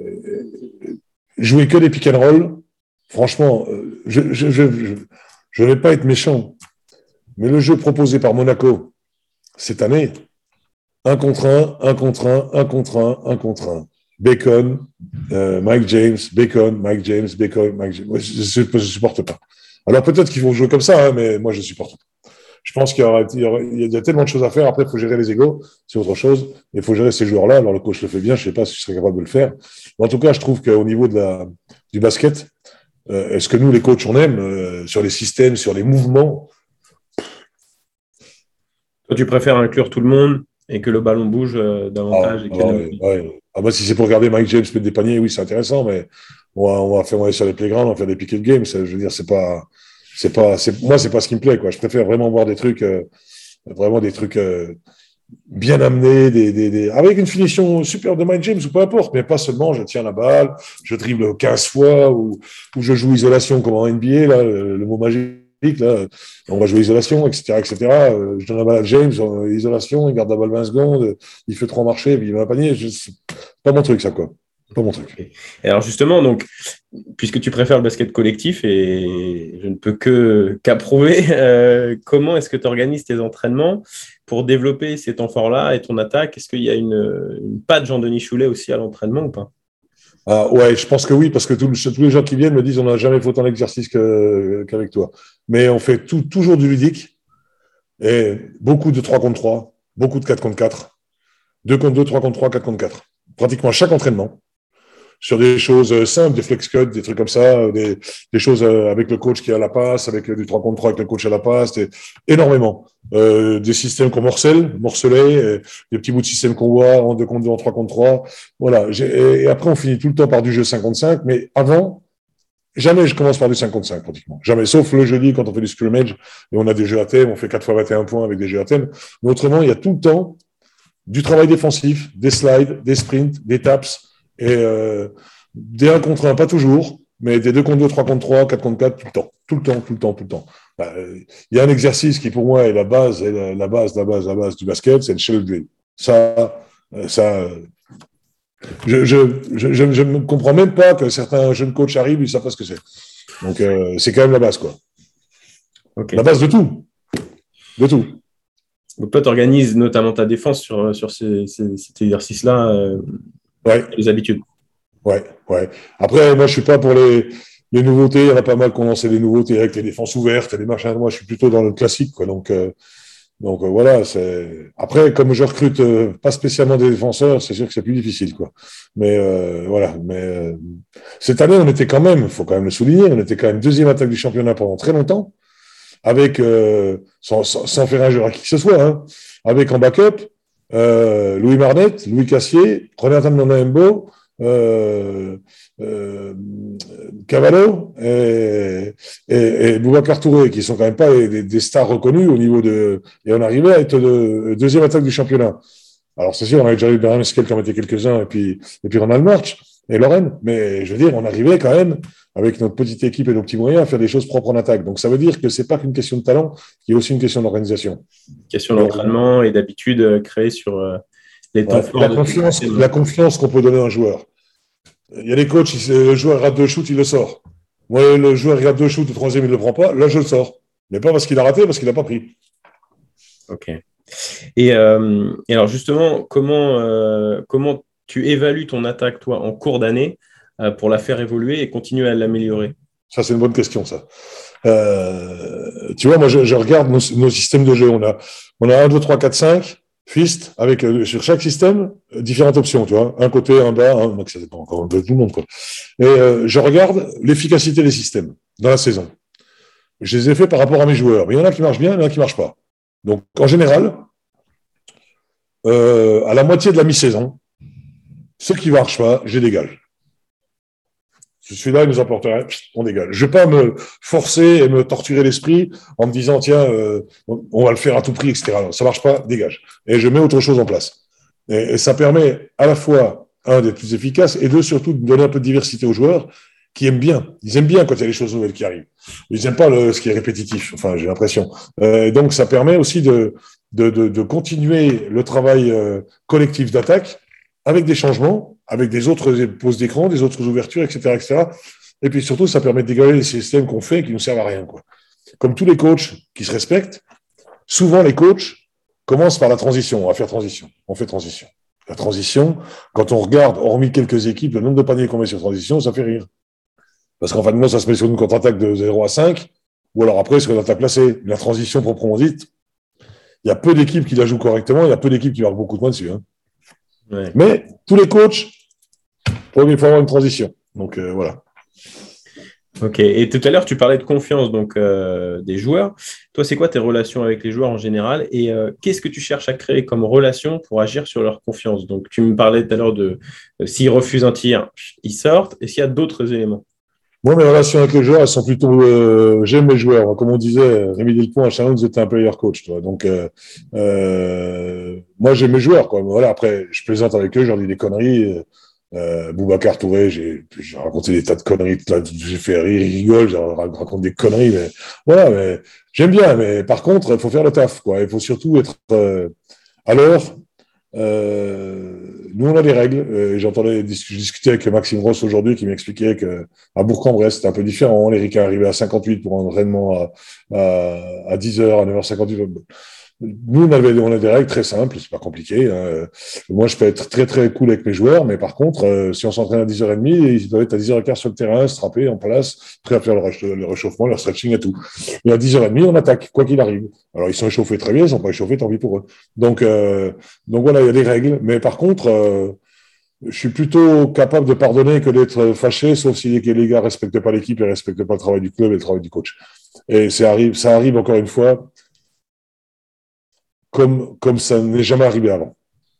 S6: jouer que des pick and roll, franchement, je je, je, je, je vais pas être méchant, mais le jeu proposé par Monaco cette année, un contre un, un contre un, un contre un, un contre un. Bacon, Mike James, Bacon, Mike James, Bacon, Mike James. Je ne supporte pas. Alors peut-être qu'ils vont jouer comme ça, hein, mais moi je supporte pas. Je pense qu'il y, a tellement de choses à faire. Après, il faut gérer les égaux, c'est autre chose. Il faut gérer ces joueurs-là. Alors le coach le fait bien. Je ne sais pas si je serais capable de le faire. Mais en tout cas, je trouve qu'au niveau de la, du basket, euh, est-ce que nous, les coachs, on aime euh, sur les systèmes, sur les mouvements?
S5: Toi, tu préfères inclure tout le monde et que le ballon bouge euh, davantage.
S6: Ah,
S5: et
S6: ah, ouais, ouais. Ah, bah, si c'est pour regarder Mike James mettre des paniers, oui, c'est intéressant, mais on va, on va faire on va aller sur les playgrounds, on va faire des pick and games. Je veux dire, c'est pas, c'est pas, moi, c'est pas ce qui me plaît, quoi. Je préfère vraiment voir des trucs, euh, vraiment des trucs euh, bien amenés, des, des, des, avec une finition super de Mike James ou peu importe, mais pas seulement je tiens la balle, je dribble 15 fois ou, ou je joue isolation comme en NBA, là, le mot magique. On va jouer isolation, etc., etc. Euh, je donne la balle à James, isolation, il garde la balle 20 secondes, il fait trois marchés, puis il met un panier. Pas mon truc, ça, quoi. Pas mon truc.
S5: Et alors justement, donc, puisque tu préfères le basket collectif et je ne peux que qu'approuver, euh, comment est-ce que tu organises tes entraînements pour développer ces temps forts-là et ton attaque? Est-ce qu'il y a une, une patte Jean-Denis Choulet aussi à l'entraînement ou pas?
S6: Ah, ouais, je pense que oui, parce que tous tous les gens qui viennent me disent on n'a jamais fait autant d'exercices qu'avec toi. Mais on fait tout, toujours du ludique et beaucoup de 3 contre 3, beaucoup de 4 contre 4, 2 contre 2, 3 contre 3, 4 contre 4. Pratiquement chaque entraînement. Sur des choses euh, simples, des flex cuts, des trucs comme ça, euh, des, des choses euh, avec le coach qui a la passe, avec du 3 contre 3 avec le coach à la passe, des- énormément. Euh, des systèmes qu'on morcelle, morcelés, euh, des petits bouts de système qu'on voit en 2 contre 2, en 3 contre 3. Voilà. Et après, on finit tout le temps par du jeu 55, mais avant, jamais je commence par du 55 pratiquement. Jamais. Sauf le jeudi quand on fait du scrimmage et on a des jeux à thème, on fait 4 fois 21 points avec des jeux à thème. Mais autrement, il y a tout le temps du travail défensif, des slides, des sprints, des taps et euh, des 1 contre 1, pas toujours, mais des 2 contre 2, 3 contre 3, 4 contre 4, tout le temps. Tout le temps, tout le temps, tout le temps. Bah, euh, Il y a un exercice qui pour moi est la base, est la, la base, la base, la base du basket, c'est le shell drill. Ça, euh, ça, je, je, je, je, je ne comprends même pas que certains jeunes coachs arrivent, ils ne savent pas ce que c'est. Donc, euh, c'est quand même la base, quoi. La base de tout. De tout.
S5: Donc toi, tu organises notamment ta défense sur, sur ces, ces- cet exercice-là, euh,
S6: Ouais,
S5: les habitudes.
S6: ouais, ouais. Après, moi, je suis pas pour les, les nouveautés. Il y en a pas mal qui ont lancé des nouveautés avec les défenses ouvertes et les machins. Moi, je suis plutôt dans le classique, quoi. Donc, euh, Donc euh, voilà, c'est après comme je recrute euh, pas spécialement des défenseurs, c'est sûr que c'est plus difficile quoi. Mais voilà, mais cette année on était quand même, faut quand même le souligner, on était quand même deuxième attaque du championnat pendant très longtemps, avec sans, sans, sans faire injure à qui que ce soit, hein, avec en backup euh, Louis Marnet, Louis Cassier, Jonathan Nonambo, euh, euh, Cavallo et, et, et Boubacar Touré, qui sont quand même pas des, des stars reconnues au niveau de. Et on arrivait à être de, deuxième attaque du championnat. Alors c'est sûr, on avait déjà eu Bernard Mesquel qui en mettait quelques-uns, et puis, et puis Ronald March et Lorraine. Mais je veux dire, on arrivait quand même, avec notre petite équipe et nos petits moyens, à faire des choses propres en attaque. Donc ça veut dire que c'est pas qu'une question de talent, il y a aussi une question d'organisation.
S5: Question d'entraînement et d'habitude euh, créée sur euh, les temps
S6: Ouais,
S5: forts
S6: la, confiance, la confiance qu'on peut donner à un joueur. Il y a des coachs, le joueur rate deux shoots, il le sort. Moi, le joueur rate deux shoots, le troisième, il ne le prend pas, là, je le sors. Mais pas parce qu'il a raté, parce qu'il n'a pas pris.
S5: Ok. Et, euh, et alors justement, comment, euh, comment tu évalues ton attaque, toi, en cours d'année euh, pour la faire évoluer et continuer à l'améliorer
S6: Ça, c'est une bonne question, ça. Euh, tu vois, moi, je, regarde nos, systèmes de jeu. On a, on a 1, 2, 3, 4, 5, fist, avec euh, sur chaque système, différentes options, tu vois. Un côté, un bas, un, donc ça dépend encore de tout le monde, quoi. Et je regarde l'efficacité des systèmes dans la saison. Je les ai faits par rapport à mes joueurs. Mais il y en a qui marchent bien, il y en a qui marchent pas. Donc, en général, à la moitié de la mi-saison, ceux qui marchent pas, je dégage. Celui-là, il nous apporterait, on dégage. Je ne vais pas me forcer et me torturer l'esprit en me disant, tiens, euh, on va le faire à tout prix, etc. Non, ça marche pas, dégage. Et je mets autre chose en place. Et, ça permet à la fois, un, d'être plus efficace, et deux, surtout, de donner un peu de diversité aux joueurs qui aiment bien. Ils aiment bien quand il y a des choses nouvelles qui arrivent. Ils n'aiment pas ce qui est répétitif, enfin, j'ai l'impression. Euh, donc, ça permet aussi de, de continuer le travail euh, collectif d'attaque avec des changements, avec des autres poses d'écran, des autres ouvertures, etc., etc. Et puis surtout, ça permet de dégager les systèmes qu'on fait et qui ne servent à rien. Quoi. Comme tous les coachs qui se respectent, souvent les coachs commencent par la transition. On va faire transition. On fait transition. La transition, quand on regarde, hormis quelques équipes, le nombre de paniers qu'on met sur transition, ça fait rire. Parce qu'en fin de compte, ça se met sur une contre-attaque de 0 à 5, ou alors après, sur une attaque placée. La transition proprement dite, il y a peu d'équipes qui la jouent correctement, il y a peu d'équipes qui marquent beaucoup de points dessus. Hein.
S5: Ouais.
S6: Mais tous les coachs, pour il faut avoir une transition. Donc euh, voilà.
S5: Ok. Et tout à l'heure, tu parlais de confiance donc euh, des joueurs. Toi, c'est quoi tes relations avec les joueurs en général? Et euh, qu'est-ce que tu cherches à créer comme relation pour agir sur leur confiance? Donc, tu me parlais tout à l'heure de s'ils refusent un tir, ils sortent. Est-ce qu'il y a d'autres éléments?
S6: Moi, mes relations avec les joueurs, elles sont plutôt. euh, J'aime mes joueurs. Comme on disait, Rémi Delpont à Challenge était un player coach. Tu vois. Donc, euh, euh, moi, j'aime mes joueurs. Quoi. Voilà, après, je plaisante avec eux, je leur dis des conneries. Euh, Boubacar Touré, j'ai raconté des tas de conneries. J'ai fait rire, rigole, je raconte des conneries. Mais voilà, mais j'aime bien. Mais par contre, il faut faire le taf. Quoi. Il faut surtout être euh, à l'heure. Euh, nous, on a des règles. Euh, J'entendais, je discutais avec Maxime Ross aujourd'hui qui m'expliquait que à Bourg-en-Bresse, c'était un peu différent. Les Ricains arrivaient à 58 pour un entraînement à, à, à 10h, à 9h58. Nous, on, avait, on a des règles très simples, c'est pas compliqué. hein. Moi, je peux être très, très cool avec mes joueurs, mais par contre, euh, si on s'entraîne à 10h30, ils doivent être à 10h15 sur le terrain, strapés, en place, prêts à faire le, récha- le réchauffement, leur stretching et tout. Et à 10h30, on attaque, quoi qu'il arrive. Alors, ils sont échauffés très bien, ils sont pas échauffés, tant pis pour eux. Donc, euh, donc voilà, il y a des règles. Mais par contre, euh, je suis plutôt capable de pardonner que d'être fâché, sauf si les gars respectent pas l'équipe et respectent pas le travail du club et le travail du coach. Et ça arrive, ça arrive encore une fois, comme, comme ça n'est jamais arrivé avant.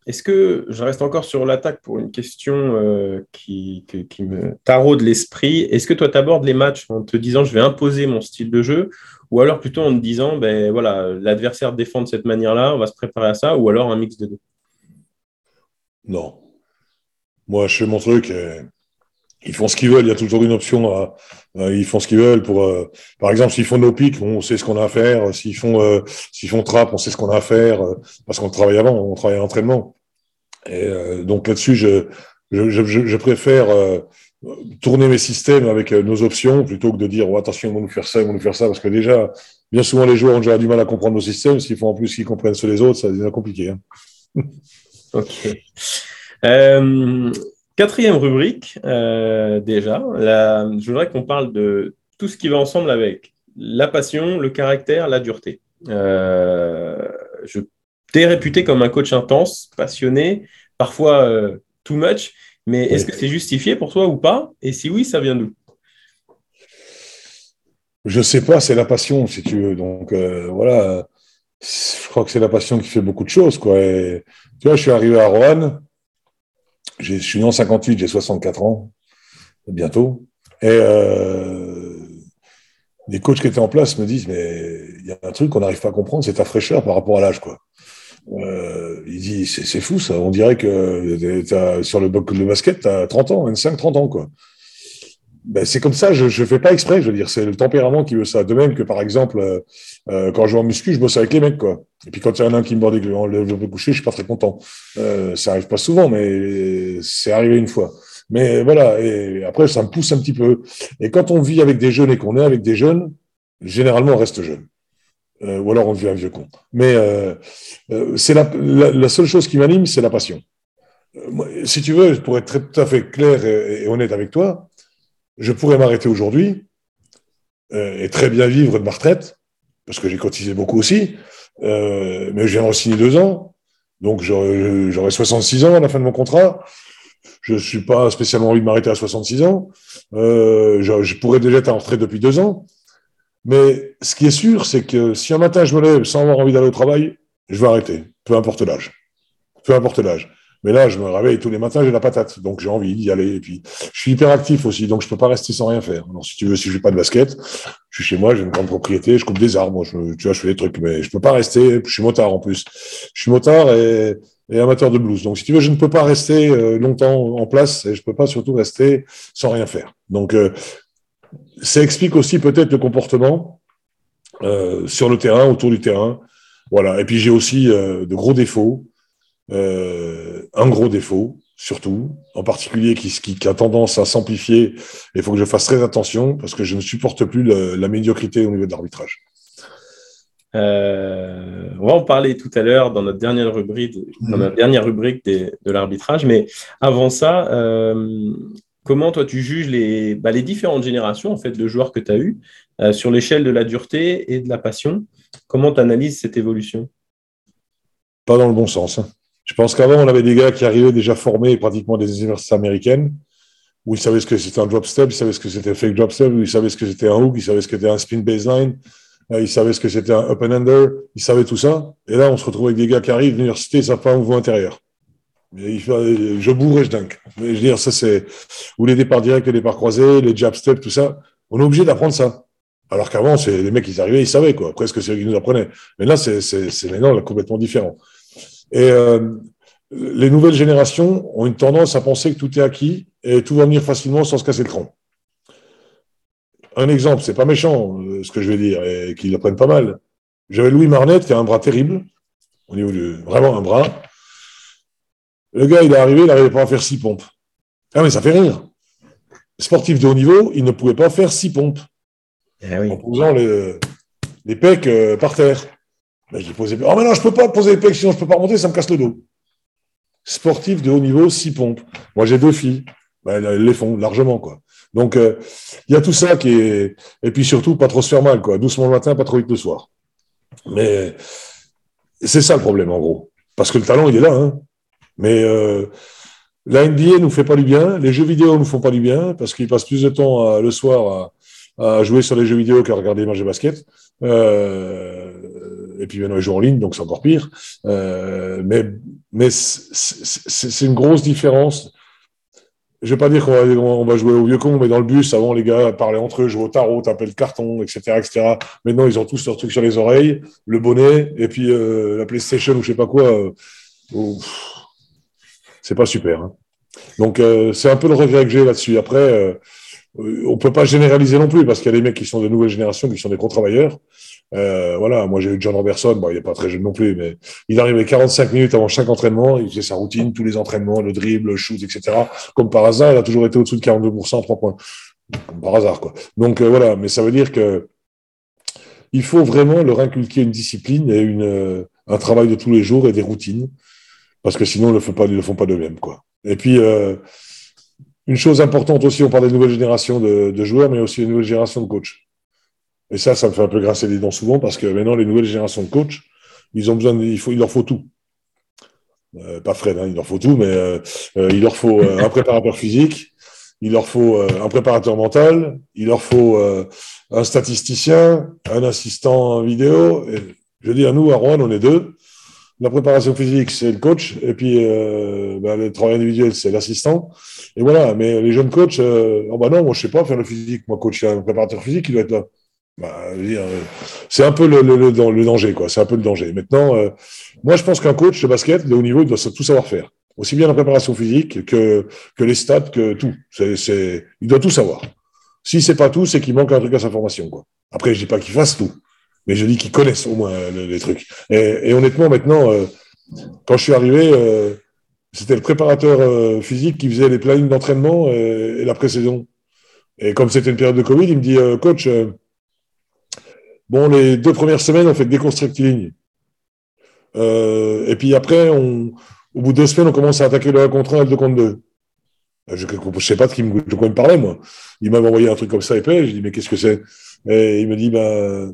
S5: Est-ce que je reste encore sur l'attaque pour une question euh, qui, qui, qui me taraude l'esprit? Est-ce que toi, tu abordes les matchs en te disant je vais imposer mon style de jeu? Ou alors plutôt en te disant ben voilà l'adversaire défend de cette manière-là, on va se préparer à ça? Ou alors un mix de deux?
S6: Non. Moi, je fais mon truc. et ils font ce qu'ils veulent. Il y a toujours une option. À, à- ils font ce qu'ils veulent. Pour, euh, par exemple, s'ils font nos pics, on sait ce qu'on a à faire. S'ils font, euh, s'ils font trap, on sait ce qu'on a à faire. euh, parce qu'on travaille avant, on travaille à l'entraînement. Et euh, donc là-dessus, je, je, je, je- préfère euh, tourner mes systèmes avec euh, nos options plutôt que de dire oh, attention, ils vont nous faire ça, ils vont nous faire ça. Parce que déjà, bien souvent, les joueurs ont déjà du mal à comprendre nos systèmes. S'ils font en plus qu'ils comprennent ceux des autres, ça devient compliqué. hein.
S5: Euh, quatrième rubrique, euh, déjà. La- je voudrais qu'on parle de tout ce qui va ensemble avec la passion, le caractère, la dureté. Euh, je t'es réputé comme un coach intense, passionné, parfois euh, too much. Mais est-ce que c'est justifié pour toi ou pas? Et si oui, ça vient d'où?
S6: Je sais pas, c'est la passion, si tu veux. Donc euh, voilà, je crois que c'est la passion qui fait beaucoup de choses. Quoi. Et, tu vois, je suis arrivé à Roanne, je suis né en 58, j'ai 64 ans, bientôt. Et euh, les coachs qui étaient en place me disent, mais il y a un truc qu'on n'arrive pas à comprendre, c'est ta fraîcheur par rapport à l'âge. quoi. Euh, il dit, c'est fou ça, on dirait que sur le basket, tu as 30 ans, 25, 30 ans. quoi. Ben, c'est comme ça, je ne fais pas exprès, je veux dire, c'est le tempérament qui veut ça. De même que, par exemple, euh, euh, quand je joue en muscu, je bosse avec les mecs, quoi. Et puis quand il y en a un qui me avec le le couché, je suis pas très content. Euh, ça arrive pas souvent, mais c'est arrivé une fois. Mais voilà, et après, ça me pousse un petit peu. Et quand on vit avec des jeunes et qu'on est avec des jeunes, généralement, on reste jeune. Euh, ou alors on devient un vieux con. Mais euh, euh, c'est la, la, seule chose qui m'anime, c'est la passion. Si tu veux, pour être tout à fait clair et honnête avec toi, je pourrais m'arrêter aujourd'hui euh, et très bien vivre de ma retraite, parce que j'ai cotisé beaucoup aussi, euh, mais je viens de signer deux ans, donc j'aurai j'aurai 66 ans à la fin de mon contrat. Je suis pas spécialement envie de m'arrêter à 66 ans. Euh, je, je pourrais déjà être en retraite depuis deux ans. Mais ce qui est sûr, c'est que si un matin je me lève sans avoir envie d'aller au travail, je vais arrêter, peu importe l'âge. Peu importe l'âge. Mais là, je me réveille tous les matins, j'ai la patate, donc j'ai envie d'y aller. Et puis, je suis hyper actif aussi, donc je peux pas rester sans rien faire. Alors, si tu veux, si je fais pas de basket, je suis chez moi, j'ai une grande propriété, je coupe des arbres, je, tu vois, je fais des trucs, mais je peux pas rester. Je suis motard en plus. Je suis motard et, amateur de blues. Donc, si tu veux, je ne peux pas rester euh, longtemps en place et je peux pas surtout rester sans rien faire. Donc, euh, ça explique aussi peut-être le comportement euh, sur le terrain, autour du terrain. Voilà. Et puis j'ai aussi de gros défauts. Un gros défaut, surtout, en particulier qui, qui, qui a tendance à s'amplifier. Il faut que je fasse très attention parce que je ne supporte plus le, la médiocrité au niveau de l'arbitrage.
S5: Euh, on va en parler tout à l'heure dans notre dernière rubrique, dans notre dernière rubrique des, de l'arbitrage. Mais avant ça, euh, comment toi tu juges les, bah, les différentes générations en fait de joueurs que tu as eu euh, sur l'échelle de la dureté et de la passion? Comment tu analyses cette évolution?
S6: Pas dans le bon sens. Hein. Je pense qu'avant, on avait des gars qui arrivaient déjà formés pratiquement des universités américaines, où ils savaient ce que c'était un drop step, ils savaient ce que c'était un fake drop step, ils savaient ce que c'était un hook, ils savaient ce que c'était un spin baseline, ils savaient ce que c'était un up and under, ils savaient tout ça. Et là, on se retrouve avec des gars qui arrivent, l'université, ils savent pas un mouvement intérieur. Je bourre et je. Mais je veux dire, ça, c'est, ou les départs directs, les départs croisés, les jab steps, tout ça. On est obligé d'apprendre ça. Alors qu'avant, les mecs, ils arrivaient, ils savaient, quoi. Presque c'est eux qui nous apprenaient? Mais là, c'est, maintenant complètement différent. Et euh, les nouvelles générations ont une tendance à penser que tout est acquis et tout va venir facilement sans se casser le crâne. Un exemple, c'est pas méchant ce que je vais dire et qu'ils apprennent pas mal. J'avais Louis Marnette qui a un bras terrible, au niveau du, vraiment un bras. Le gars, il est arrivé, il n'arrivait pas à faire six pompes. Ah, mais ça fait rire. Sportif de haut niveau, il ne pouvait pas faire six pompes.
S5: Eh oui.
S6: En posant les, les pecs euh, par terre. Ben, je posé, oh, mais non, je peux pas poser les pecs, sinon je peux pas remonter, ça me casse le dos. Sportif de haut niveau, six pompes. Moi, j'ai deux filles. Ben, elles les font largement, quoi. Donc, il euh, y a tout ça qui est. Et puis surtout, pas trop se faire mal. Doucement le matin, pas trop vite le soir. Mais c'est ça le problème, en gros. Parce que le talent, il est là. Hein. Mais euh, la NBA nous fait pas du bien. Les jeux vidéo nous font pas du bien parce qu'ils passent plus de temps à, le soir à, jouer sur les jeux vidéo qu'à regarder les basket. Euh, et puis maintenant, ils jouent en ligne, donc c'est encore pire. Euh, mais mais c'est une grosse différence je vais pas dire qu'on va, jouer au vieux con, mais dans le bus, avant, les gars parlaient entre eux, jouaient au tarot, tapaient le carton, etc., etc. Maintenant, ils ont tous leur truc sur les oreilles, le bonnet, et puis euh, la PlayStation ou je sais pas quoi. Euh, oh, c'est pas super. Hein. Donc, c'est un peu le regret que j'ai là-dessus. Après, euh, on peut pas généraliser non plus, parce qu'il y a des mecs qui sont de nouvelles générations, qui sont des gros travailleurs. Euh, voilà, moi j'ai eu John Robertson, il n'est pas très jeune non plus, mais il arrivait 45 minutes avant chaque entraînement, il faisait sa routine, tous les entraînements, le dribble, le shoot, etc. Comme par hasard, il a toujours été au-dessous de 42% à 3 points. Comme par hasard, quoi. Donc euh, voilà, mais ça veut dire que il faut vraiment leur inculquer une discipline et une, euh, un travail de tous les jours et des routines, parce que sinon, ils ne le font pas, d'eux-mêmes, quoi. Et puis, une chose importante aussi, on parle des nouvelles générations de, de joueurs, mais aussi des nouvelles générations de coachs. Et ça, ça me fait un peu grincer les dents souvent parce que maintenant, les nouvelles générations de coachs, ils ont besoin, de- il, faut, il leur faut tout. Euh, pas Fred, hein, il leur faut tout, mais euh, euh, il leur faut un préparateur physique, il leur faut un préparateur mental, il leur faut un statisticien, un assistant vidéo. Et, je veux dire, nous, à Rouen, on est deux. La préparation physique, c'est le coach, et puis ben, le travail individuel, c'est l'assistant. Et voilà, mais les jeunes coachs, oh bah non, moi je sais pas faire le physique. Moi, coach, il y a un préparateur physique, il doit être là. Bah, euh, c'est un peu le, danger, quoi. C'est un peu le danger. Maintenant, euh, moi, je pense qu'un coach de basket de haut niveau, il doit tout savoir faire. Aussi bien la préparation physique que, que les stats, que tout. C'est, il doit tout savoir. Si c'est pas tout, c'est qu'il manque un truc à sa formation, quoi. Après, je dis pas qu'il fasse tout, mais je dis qu'il connaisse au moins euh, les, trucs. Et, honnêtement, maintenant, quand je suis arrivé, c'était le préparateur physique qui faisait les plannings d'entraînement et, la pré-saison. Et comme c'était une période de Covid, il me dit, coach, bon, les deux premières semaines, on fait des courses rectilignes. Euh, et puis après, au bout de deux semaines, on commence à attaquer le 1 contre 1 et le 2 contre 2. Je ne sais pas de, qui quoi il me parlait, moi. Il m'avait envoyé un truc comme ça épais. Je dis, mais qu'est-ce que c'est? Et il me dit, bah,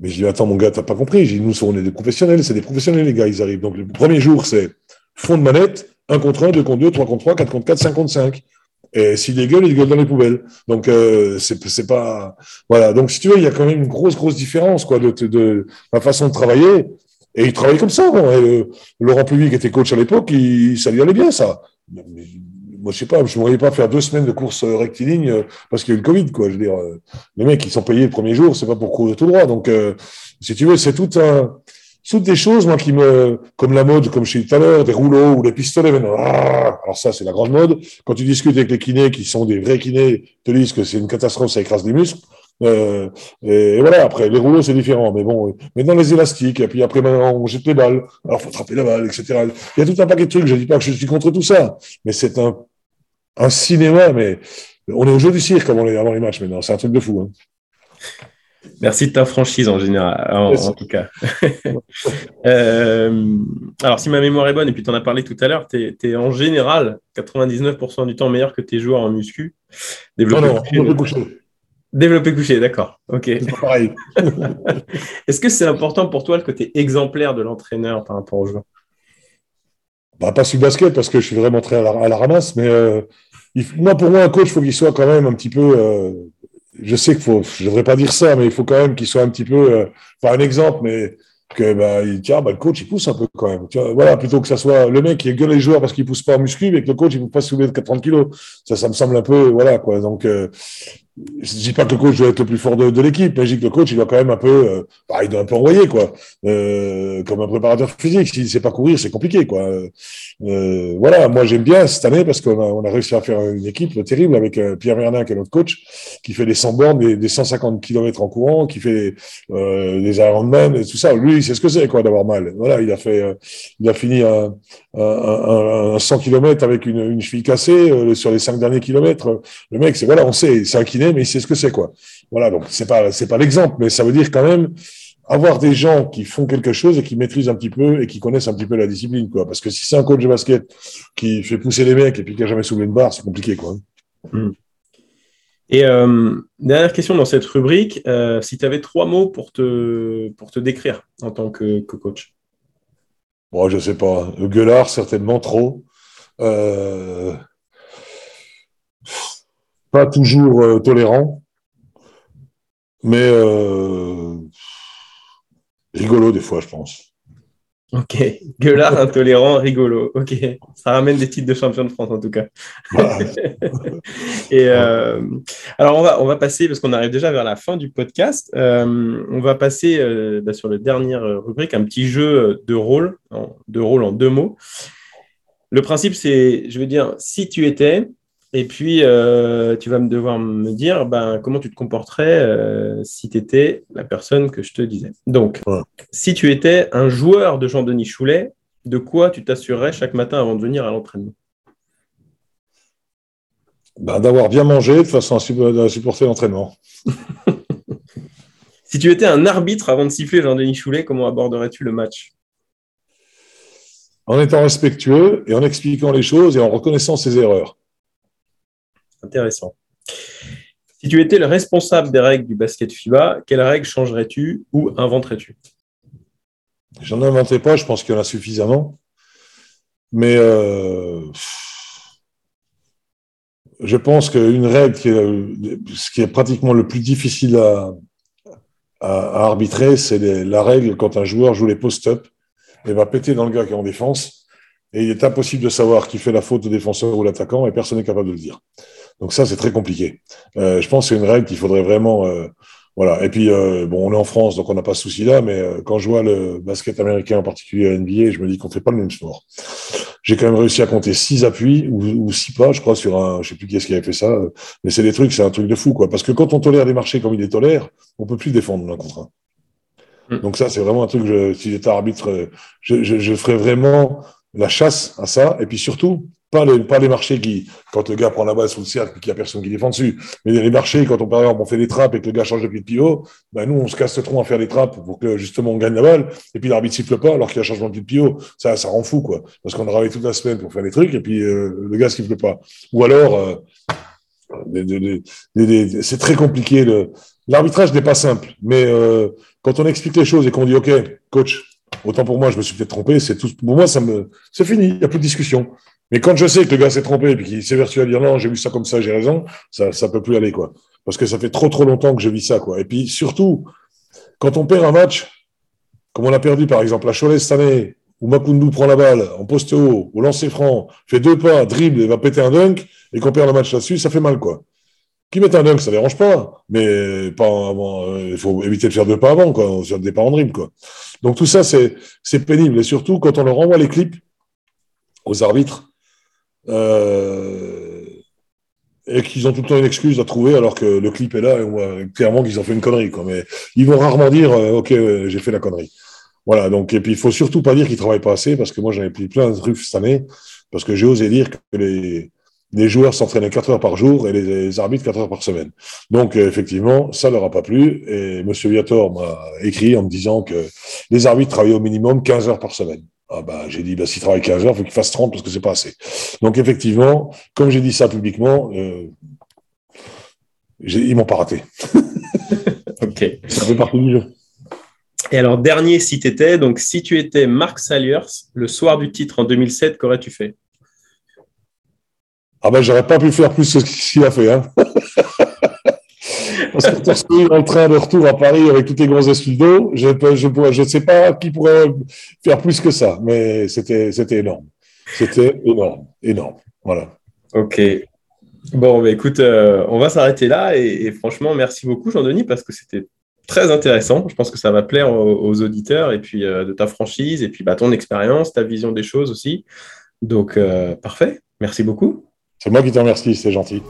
S6: mais je dis, attends, mon gars, t'as pas compris. Je dis, nous, on est des professionnels, c'est des professionnels, les gars, ils arrivent. Donc, le premier jour, c'est fond de manette, 1 contre 1, 2 contre 2, 3 contre 3, 4 contre 4, 5 contre 5. Et s'il dégueule, il gueule dans les poubelles. Donc, euh, c'est pas. Voilà. Donc, si tu veux, il y a quand même une grosse, grosse différence, quoi, de, de, de la façon de travailler. Et il travaillait comme ça. Bon. Et, euh, Laurent Puy, qui était coach à l'époque, ça lui allait bien, ça. Moi, je sais pas, je ne voyais pas faire deux semaines de course rectiligne euh, parce qu'il y a eu le Covid, quoi. Je veux dire, euh, les mecs, ils sont payés le premier jour, c'est pas pour courir tout droit. Donc, euh, si tu veux, c'est tout un, toutes des choses, moi, qui me, comme la mode, comme je disais tout à l'heure, des rouleaux ou des pistolets. Ah alors ça, c'est la grande mode. Quand tu discutes avec les kinés, qui sont des vrais kinés, te disent que c'est une catastrophe, ça écrase les muscles. Euh, et, voilà, après, les rouleaux, c'est différent. Mais bon, maintenant, les élastiques, et puis après, maintenant, on jette les balles. Alors, faut attraper la balle, etc. Il y a tout un paquet de trucs. Je dis pas que je suis contre tout ça, mais c'est un, un cinéma, mais on est au jeu du cirque avant les, avant les matchs maintenant. C'est un truc de fou. Hein.
S5: Merci de ta franchise en général, en, en tout cas. euh, alors, si ma mémoire est bonne, et puis tu en as parlé tout à l'heure, tu es, es, en général 99% du temps meilleur que tes joueurs en muscu.
S6: Développé non, non, couché. Développé couché.
S5: Développé couché, d'accord. Ok.
S6: pareil.
S5: Est-ce que c'est important pour toi le côté exemplaire de l'entraîneur par rapport aux joueurs?
S6: Bah, Pas sur le basket, parce que je suis vraiment très à la, à la ramasse, mais euh, il, pour moi, un coach, il faut qu'il soit quand même un petit peu. Euh, je sais qu'il faut, je devrais pas dire ça, mais il faut quand même qu'il soit un petit peu, euh, pas un exemple, mais que bah, il, tiens, bah, le coach il pousse un peu quand même. Voilà, plutôt que ça soit le mec qui gueule les joueurs parce qu'il pousse pas en muscu, mais que le coach il ne peut pas soulever de 30 kilos. Ça, ça me semble un peu, voilà quoi. Donc, euh, je dis pas que le coach doit être le plus fort de, l'équipe, mais je dis que le coach il doit quand même un peu, euh, bah, il doit un peu envoyer quoi, euh, comme un préparateur physique. S'il sait pas courir, c'est compliqué quoi. Euh, voilà, moi j'aime bien cette année parce qu'on a, réussi à faire une équipe terrible avec Pierre Vernin qui est notre coach, qui fait des 100 bornes, des, des 150 km en courant, qui fait des Ironman et tout ça. Lui, il sait ce que c'est quoi d'avoir mal. Voilà, il a fait, il a fini un, un, un, un 100 km avec une, une cheville cassée sur les cinq derniers kilomètres. Le mec, c'est voilà, on sait, c'est un kiné, mais il sait ce que c'est quoi. Voilà, donc c'est pas, c'est pas l'exemple, mais ça veut dire quand même avoir des gens qui font quelque chose et qui maîtrisent un petit peu et qui connaissent un petit peu la discipline, quoi. Parce que si c'est un coach de basket qui fait pousser les mecs et puis qui a jamais soulevé une barre, c'est compliqué, quoi.
S5: Mm. Et euh, dernière question dans cette rubrique, euh, si tu avais trois mots pour te, pour te décrire en tant que, que coach
S6: Bon, je sais pas. Gueulard, certainement trop. Euh... Pas toujours euh, tolérant, mais euh... rigolo des fois, je pense.
S5: Ok, gueulard, intolérant, rigolo. Ok, ça ramène des titres de champion de France en tout cas. Voilà. Et euh, alors on va on va passer parce qu'on arrive déjà vers la fin du podcast. Euh, on va passer euh, bah, sur la dernière rubrique, un petit jeu de rôle, en, de rôle en deux mots. Le principe c'est, je veux dire, si tu étais, et puis euh, tu vas me devoir me dire ben, comment tu te comporterais euh, si tu étais la personne que je te disais. Donc,
S6: ouais.
S5: si tu étais un joueur de Jean-Denis Choulet, de quoi tu t'assurerais chaque matin avant de venir à l'entraînement?
S6: Ben, D'avoir bien mangé de façon à supporter l'entraînement.
S5: si tu étais un arbitre avant de siffler Jean-Denis Choulet, comment aborderais-tu le match?
S6: En étant respectueux et en expliquant les choses et en reconnaissant ses erreurs.
S5: Intéressant. Si tu étais le responsable des règles du basket FIBA, quelles règles changerais-tu ou inventerais-tu?
S6: J'en inventerai pas, je pense qu'il y en a suffisamment. Mais euh, je pense qu'une règle qui est, ce qui est pratiquement le plus difficile à, à, arbitrer, c'est la règle quand un joueur joue les post-up et va péter dans le gars qui est en défense. Et il est impossible de savoir qui fait la faute au défenseur ou l'attaquant et personne n'est capable de le dire. Donc ça, c'est très compliqué. Euh, je pense que c'est une règle qu'il faudrait vraiment... euh, voilà. Et puis, euh, bon, on est en France, donc on n'a pas ce souci-là, mais euh, quand je vois le basket américain, en particulier la NBA, je me dis qu'on fait pas le même sport. J'ai quand même réussi à compter six appuis ou, ou six pas, je crois, sur un, je sais plus qui est-ce qui avait fait ça, euh, mais c'est des trucs, c'est un truc de fou, quoi. Parce que quand on tolère les marchés comme il les tolère, on peut plus défendre l'un contre un.
S3: Mm.
S6: Donc ça, c'est vraiment un truc, je, si j'étais arbitre, euh, je, je, je ferais vraiment la chasse à ça, et puis surtout, pas les, pas les marchés qui, quand le gars prend la balle sous le cercle et qu'il n'y a personne qui défend dessus, mais les marchés, quand on, par exemple, on fait des trappes et que le gars change de pied de pivot, ben nous, on se casse le tronc à faire des trappes pour que justement on gagne la balle, et puis l'arbitre siffle pas alors qu'il y a changement de pied de pivot. Ça, ça rend fou, quoi. Parce qu'on a travaillé toute la semaine pour faire des trucs, et puis euh, le gars siffle pas. Ou alors, euh, c'est très compliqué. L'arbitrage n'est pas simple, mais euh, quand on explique les choses et qu'on dit, OK, coach, autant pour moi, je me suis peut-être trompé, c'est tout. Pour moi, ça me, c'est fini, il n'y a plus de discussion. Mais quand je sais que le gars s'est trompé et qu'il s'évertue à dire non, j'ai vu ça comme ça, j'ai raison, ça, ça peut plus aller, quoi. Parce que ça fait trop, trop longtemps que je vis ça, quoi. Et puis surtout, quand on perd un match, comme on a perdu par exemple à Cholet cette année, où Makundu prend la balle en poste haut, au lancer franc, fait deux pas, dribble et va péter un dunk, et qu'on perd le match là-dessus, ça fait mal, quoi. Qui met un dunk, ça dérange pas, mais pas avant, euh, il faut éviter de faire deux pas avant, quoi, sur le départ en dribble, quoi. Donc tout ça, c'est pénible. Et surtout, quand on leur envoie les clips aux arbitres, euh, et qu'ils ont tout le temps une excuse à trouver alors que le clip est là et on voit clairement qu'ils ont fait une connerie. Quoi. Mais ils vont rarement dire euh, Ok, euh, j'ai fait la connerie. Voilà, donc, et puis il faut surtout pas dire qu'ils travaillent pas assez parce que moi j'en ai pris plein de trucs cette année parce que j'ai osé dire que les, joueurs s'entraînaient 4 heures par jour et les, arbitres 4 heures par semaine. Donc effectivement, ça leur a pas plu et Monsieur Viator m'a écrit en me disant que les arbitres travaillaient au minimum 15 heures par semaine. Ah bah, j'ai dit, bah, s'ils travaillent 15 heures, il faut qu'ils fassent 30 parce que c'est pas assez. Donc, effectivement, comme j'ai dit ça publiquement, euh, ils m'ont pas raté.
S5: Ok.
S6: Ça fait partie du jeu.
S5: Et alors, dernier, si tu étais, donc si tu étais Marc Saliers, le soir du titre en 2007, qu'aurais-tu fait?
S6: Ah ben, j'aurais pas pu faire plus que ce qu'il a fait, hein. Parce que on est en train de retour à Paris avec toutes les grosses d'eau, je ne je, pourrais- je sais pas qui pourrait faire plus que ça, mais c'était c'était énorme. C'était énorme, énorme. Voilà.
S5: Ok. Bon, bah, écoute, euh, on va s'arrêter là. Et, et franchement, merci beaucoup, Jean-Denis, parce que c'était très intéressant. Je pense que ça va plaire aux, aux auditeurs et puis euh, de ta franchise et puis bah, ton expérience, ta vision des choses aussi. Donc, euh, parfait. Merci beaucoup.
S6: C'est moi qui te remercie, c'est gentil.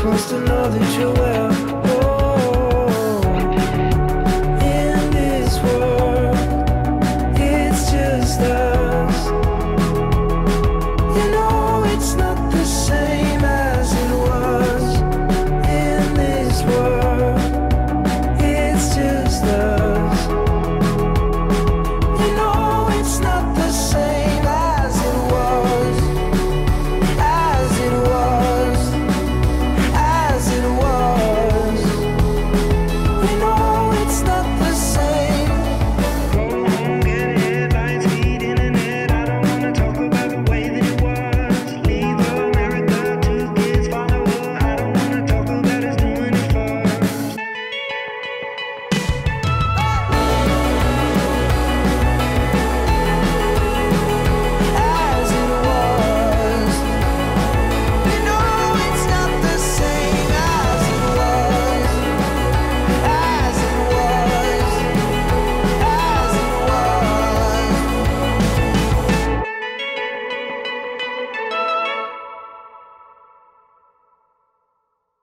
S7: supposed to know that you're well.